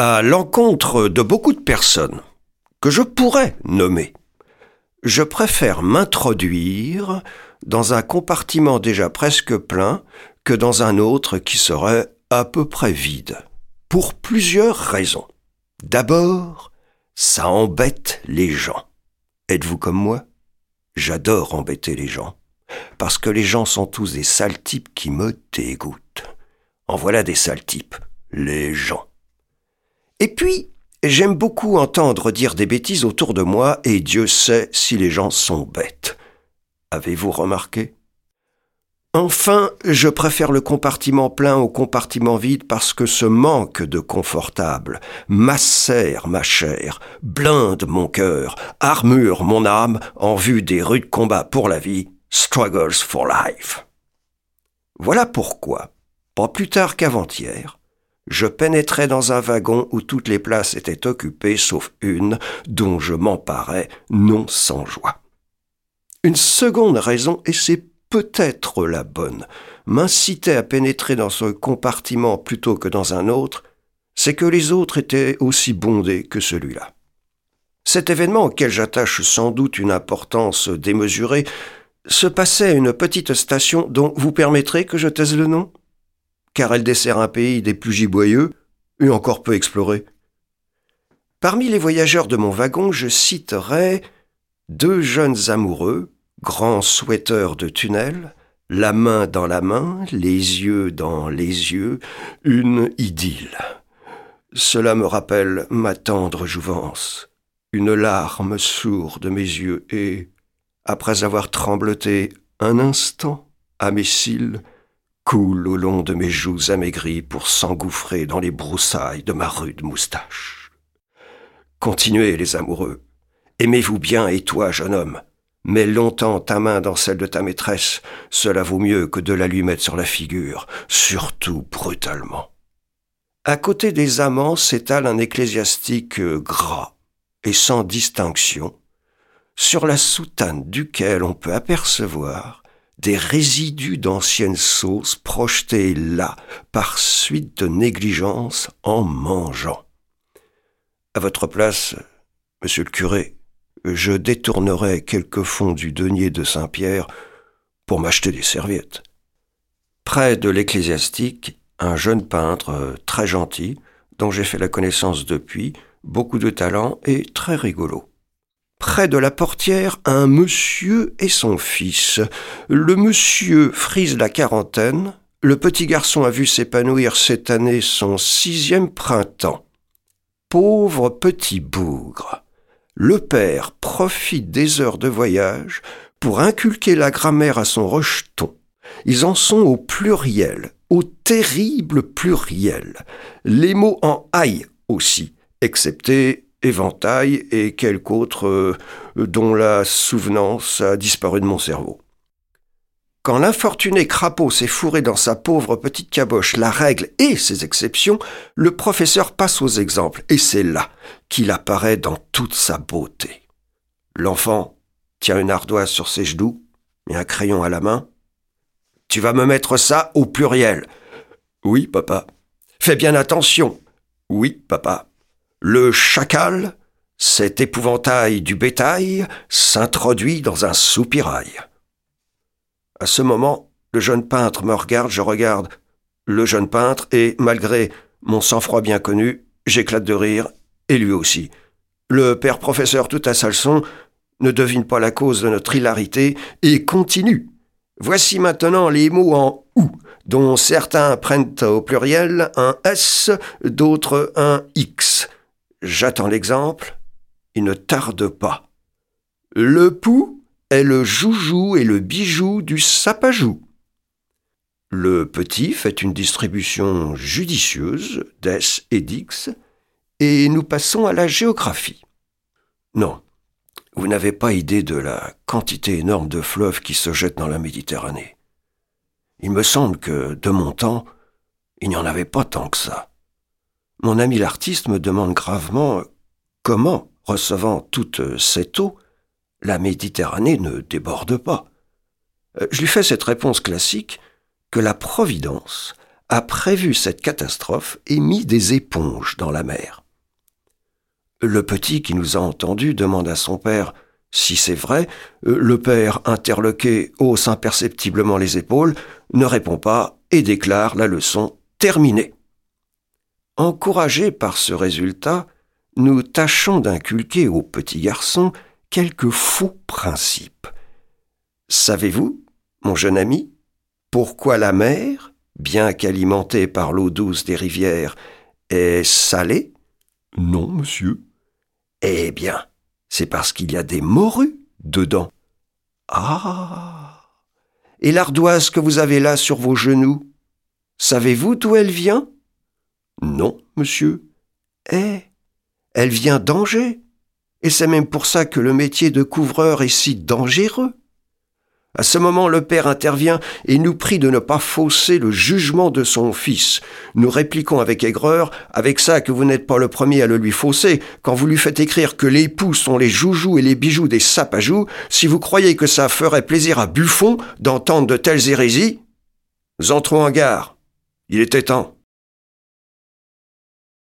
À l'encontre de beaucoup de personnes que je pourrais nommer, je préfère m'introduire dans un compartiment déjà presque plein que dans un autre qui serait à peu près vide. Pour plusieurs raisons. D'abord, ça embête les gens. Êtes-vous comme moi? J'adore embêter les gens. Parce que les gens sont tous des sales types qui me dégoûtent. En voilà des sales types, les gens. Et puis, j'aime beaucoup entendre dire des bêtises autour de moi, et Dieu sait si les gens sont bêtes. Avez-vous remarqué? Enfin, je préfère le compartiment plein au compartiment vide parce que ce manque de confortable macère ma chair, blinde mon cœur, armure mon âme en vue des rudes combats pour la vie, struggles for life. Voilà pourquoi, pas plus tard qu'avant-hier, je pénétrais dans un wagon où toutes les places étaient occupées sauf une dont je m'emparais non sans joie. Une seconde raison, et c'est peut-être la bonne, m'incitait à pénétrer dans ce compartiment plutôt que dans un autre, c'est que les autres étaient aussi bondés que celui-là. Cet événement auquel j'attache sans doute une importance démesurée se passait à une petite station dont vous permettrez que je taise le nom? Car elle dessert un pays des plus giboyeux et encore peu exploré. Parmi les voyageurs de mon wagon, je citerai deux jeunes amoureux, grands souhaiteurs de tunnels, la main dans la main, les yeux dans les yeux, une idylle. Cela me rappelle ma tendre jouvence. Une larme sourde de mes yeux et, après avoir trembloté un instant à mes cils, coule au long de mes joues amaigries pour s'engouffrer dans les broussailles de ma rude moustache. Continuez, les amoureux. Aimez-vous bien, et toi, jeune homme, Mets longtemps ta main dans celle de ta maîtresse, cela vaut mieux que de la lui mettre sur la figure, surtout brutalement. À côté des amants s'étale un ecclésiastique gras et sans distinction, sur la soutane duquel on peut apercevoir des résidus d'anciennes sauces projetés là par suite de négligence en mangeant. À votre place, monsieur le curé, je détournerai quelques fonds du denier de Saint-Pierre pour m'acheter des serviettes. Près de l'ecclésiastique, un jeune peintre euh, très gentil, dont j'ai fait la connaissance depuis, beaucoup de talent et très rigolo. Près de la portière, un monsieur et son fils. Le monsieur frise la quarantaine, le petit garçon a vu s'épanouir cette année son sixième printemps. Pauvre petit bougre le père profite des heures de voyage pour inculquer la grammaire à son rejeton. Ils en sont au pluriel, au terrible pluriel. Les mots en aïe aussi, excepté éventail et quelque autre euh, dont la souvenance a disparu de mon cerveau. Quand l'infortuné crapaud s'est fourré dans sa pauvre petite caboche la règle et ses exceptions, le professeur passe aux exemples, et c'est là qu'il apparaît dans toute sa beauté. L'enfant tient une ardoise sur ses genoux et un crayon à la main. Tu vas me mettre ça au pluriel. Oui, papa. Fais bien attention. Oui, papa. Le chacal, cet épouvantail du bétail, s'introduit dans un soupirail. À ce moment, le jeune peintre me regarde, je regarde le jeune peintre, et malgré mon sang-froid bien connu, j'éclate de rire, et lui aussi. Le père professeur tout à sa leçon ne devine pas la cause de notre hilarité et continue. Voici maintenant les mots en ou, dont certains prennent au pluriel un s, d'autres un x. J'attends l'exemple. Il ne tarde pas. Le pou est le joujou et le bijou du sapajou. Le petit fait une distribution judicieuse d'S et d'X, et nous passons à la géographie. Non, vous n'avez pas idée de la quantité énorme de fleuves qui se jettent dans la Méditerranée. Il me semble que, de mon temps, il n'y en avait pas tant que ça. Mon ami l'artiste me demande gravement comment, recevant toute cette eau, la Méditerranée ne déborde pas. Euh, je lui fais cette réponse classique que la Providence a prévu cette catastrophe et mis des éponges dans la mer. Le petit qui nous a entendus demande à son père si c'est vrai. Le père, interloqué, hausse imperceptiblement les épaules, ne répond pas et déclare la leçon terminée. Encouragés par ce résultat, nous tâchons d'inculquer au petit garçon quelques faux principes. Savez-vous, mon jeune ami, pourquoi la mer, bien qu'alimentée par l'eau douce des rivières, est salée? Non, monsieur. Eh bien, c'est parce qu'il y a des morues dedans. Ah Et l'ardoise que vous avez là sur vos genoux, savez-vous d'où elle vient? Non, monsieur. Eh, elle vient d'Angers. Et c'est même pour ça que le métier de couvreur est si dangereux. À ce moment, le père intervient et nous prie de ne pas fausser le jugement de son fils. Nous répliquons avec aigreur, avec ça que vous n'êtes pas le premier à le lui fausser, quand vous lui faites écrire que les époux sont les joujoux et les bijoux des sapajous, si vous croyez que ça ferait plaisir à Buffon d'entendre de telles hérésies. Nous entrons en gare. Il était temps.